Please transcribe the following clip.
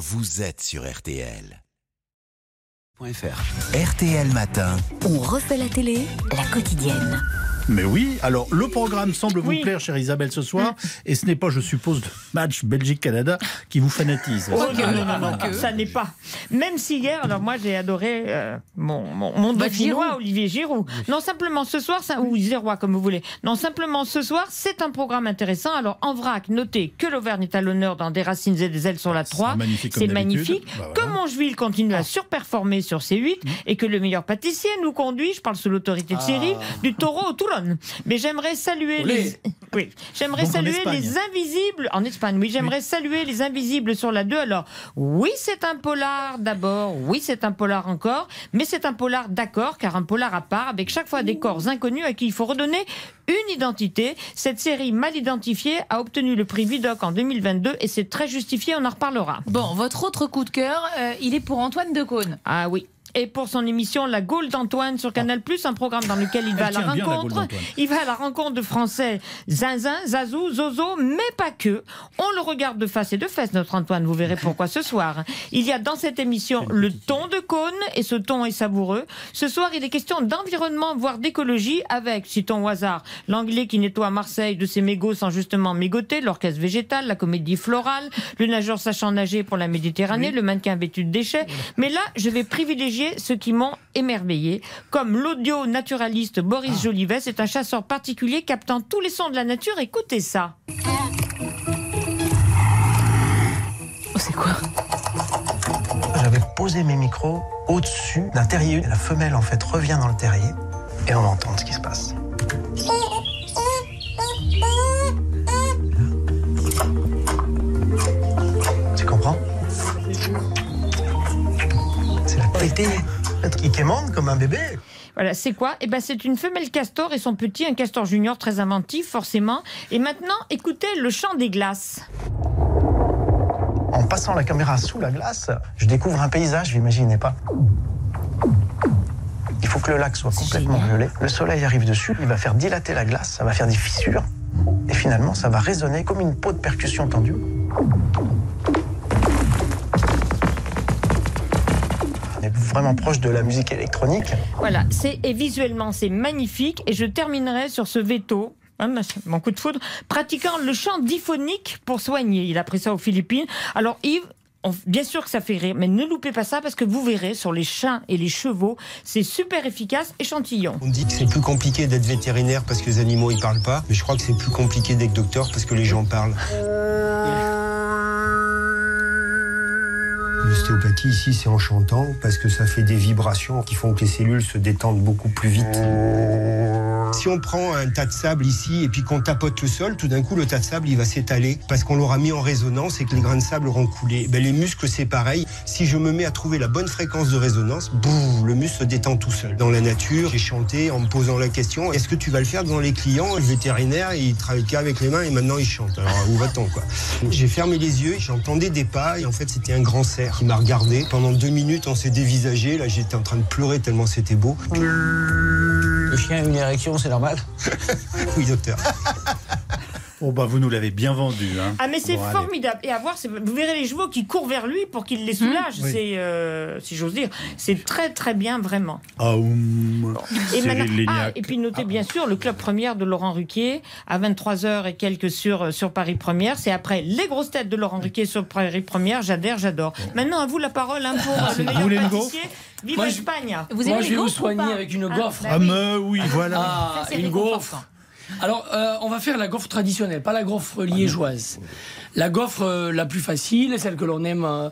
vous êtes sur RTL. RTL Matin. On refait la télé, la quotidienne. Mais oui, alors le programme semble vous Oui. plaire, chère Isabelle, ce soir, et ce n'est pas, je suppose, le match Belgique-Canada qui vous fanatise. Oh, non, non, non, non, ça n'est pas. Même si hier, alors moi j'ai adoré euh, mon, mon, mon Bah, Giroud. Olivier Giroud. Non, simplement ce soir, ça, ou Zérois comme vous voulez. Non, simplement ce soir, c'est un programme intéressant. Alors en vrac, notez que l'Auvergne est à l'honneur dans Des racines et des ailes sur la 3. magnifique comme C'est magnifique. Bah, voilà. Que Mongeville continue à surperformer sur C8 et que le meilleur pâtissier nous conduit, je parle sous l'autorité de Cyril, du taureau au Toulon. Mais j'aimerais saluer les. Oui, j'aimerais Donc saluer les invisibles en Espagne. Oui, j'aimerais saluer les invisibles sur la 2. Alors, oui, c'est un polar d'abord, oui, c'est un polar encore, mais c'est un polar d'accord, car un polar à part, avec chaque fois des corps inconnus à qui il faut redonner une identité. Cette série mal identifiée a obtenu le prix Vidocq en 2022 et c'est très justifié, on en reparlera. Bon, votre autre coup de cœur, euh, il est pour Antoine Decaune. Ah oui. Et pour son émission La Gaule d'Antoine sur Canal+, un programme dans lequel il va à la rencontre, il va à la rencontre de Français zinzin, zazou, zozo, mais pas que. On le regarde de face et de fesse, notre Antoine, vous verrez pourquoi ce soir. Il y a dans cette émission le ton de cône, et ce ton est savoureux. Ce soir, il est question d'environnement, voire d'écologie, avec, citons au hasard, l'anglais qui nettoie Marseille de ses mégots sans justement mégoter, l'orchestre végétal, la comédie florale, le nageur sachant nager pour la Méditerranée, le mannequin vêtu de déchets. Mais là, je vais privilégier ceux qui m'ont émerveillé, comme l'audio naturaliste Boris Jolivet. C'est un chasseur particulier captant tous les sons de la nature. Écoutez ça. Oh, c'est quoi? J'avais posé mes micros au-dessus d'un terrier. La femelle, en fait, revient dans le terrier et on entend ce qui se passe. Tu comprends? Quémande comme un bébé. Voilà, c'est quoi? Eh ben, c'est une femelle castor et son petit, un castor junior très inventif, forcément. Et maintenant, écoutez le chant des glaces. En passant la caméra sous la glace, je découvre un paysage, je n'imaginais pas. Il faut que le lac soit complètement gelé. Le soleil arrive dessus, il va faire dilater la glace, ça va faire des fissures. Et finalement, ça va résonner comme une peau de percussion tendue. Vraiment proche de la musique électronique. Voilà, c'est et visuellement c'est magnifique. Et je terminerai sur ce veto. hein, Mon coup de foudre, pratiquant le chant diphonique pour soigner. Il a pris ça aux Philippines. Alors Yves, on- bien sûr que ça fait rire, mais ne loupez pas ça parce que vous verrez sur les chiens et les chevaux, c'est super efficace. Échantillon. On dit que c'est plus compliqué d'être vétérinaire parce que les animaux ils parlent pas, mais je crois que c'est plus compliqué d'être docteur parce que les gens parlent. Ici c'est enchantant parce que ça fait des vibrations qui font que les cellules se détendent beaucoup plus vite. Si on prend un tas de sable ici et puis qu'on tapote le sol, tout d'un coup le tas de sable il va s'étaler parce qu'on l'aura mis en résonance et que les grains de sable auront coulé. Ben, les muscles c'est pareil. Si je me mets à trouver la bonne fréquence de résonance, bouh, le muscle se détend tout seul. Dans la nature, j'ai chanté en me posant la question est-ce que tu vas le faire devant les clients? Le vétérinaire il travaille qu'avec les mains et maintenant il chante. Alors où va-t-on quoi? J'ai fermé les yeux, j'entendais des pas et en fait c'était un grand cerf qui m'a regardé. Pendant deux minutes on s'est dévisagé. Là j'étais en train de pleurer tellement c'était beau. Le chien a une érection, c'est normal. Oui docteur. Oh bah vous nous l'avez bien vendu. Hein. Ah mais c'est Bon, allez. formidable. Et à voir, vous verrez les chevaux qui courent vers lui pour qu'il les soulage. Oui. C'est, euh, si j'ose dire, c'est très très bien vraiment. Ah, oum. Et, ah, et puis notez bien sûr le club première de Laurent Ruquier à 23h et quelques sur, sur Paris Première. C'est après les grosses têtes de Laurent Ruquier sur Paris Première. J'adhère, j'adore. Maintenant à vous la parole hein, pour euh, le Vous voulez meilleur pâtissier. Vive Moi, je- Espagne Vous Moi, je vais vous soigner avec une Ah, gaufre. bah Ah, oui. mais oui, voilà. Ah, une gaufre. Alors, euh, on va faire la gaufre traditionnelle, pas la gaufre liégeoise. La gaufre euh, la plus facile, celle que l'on aime euh,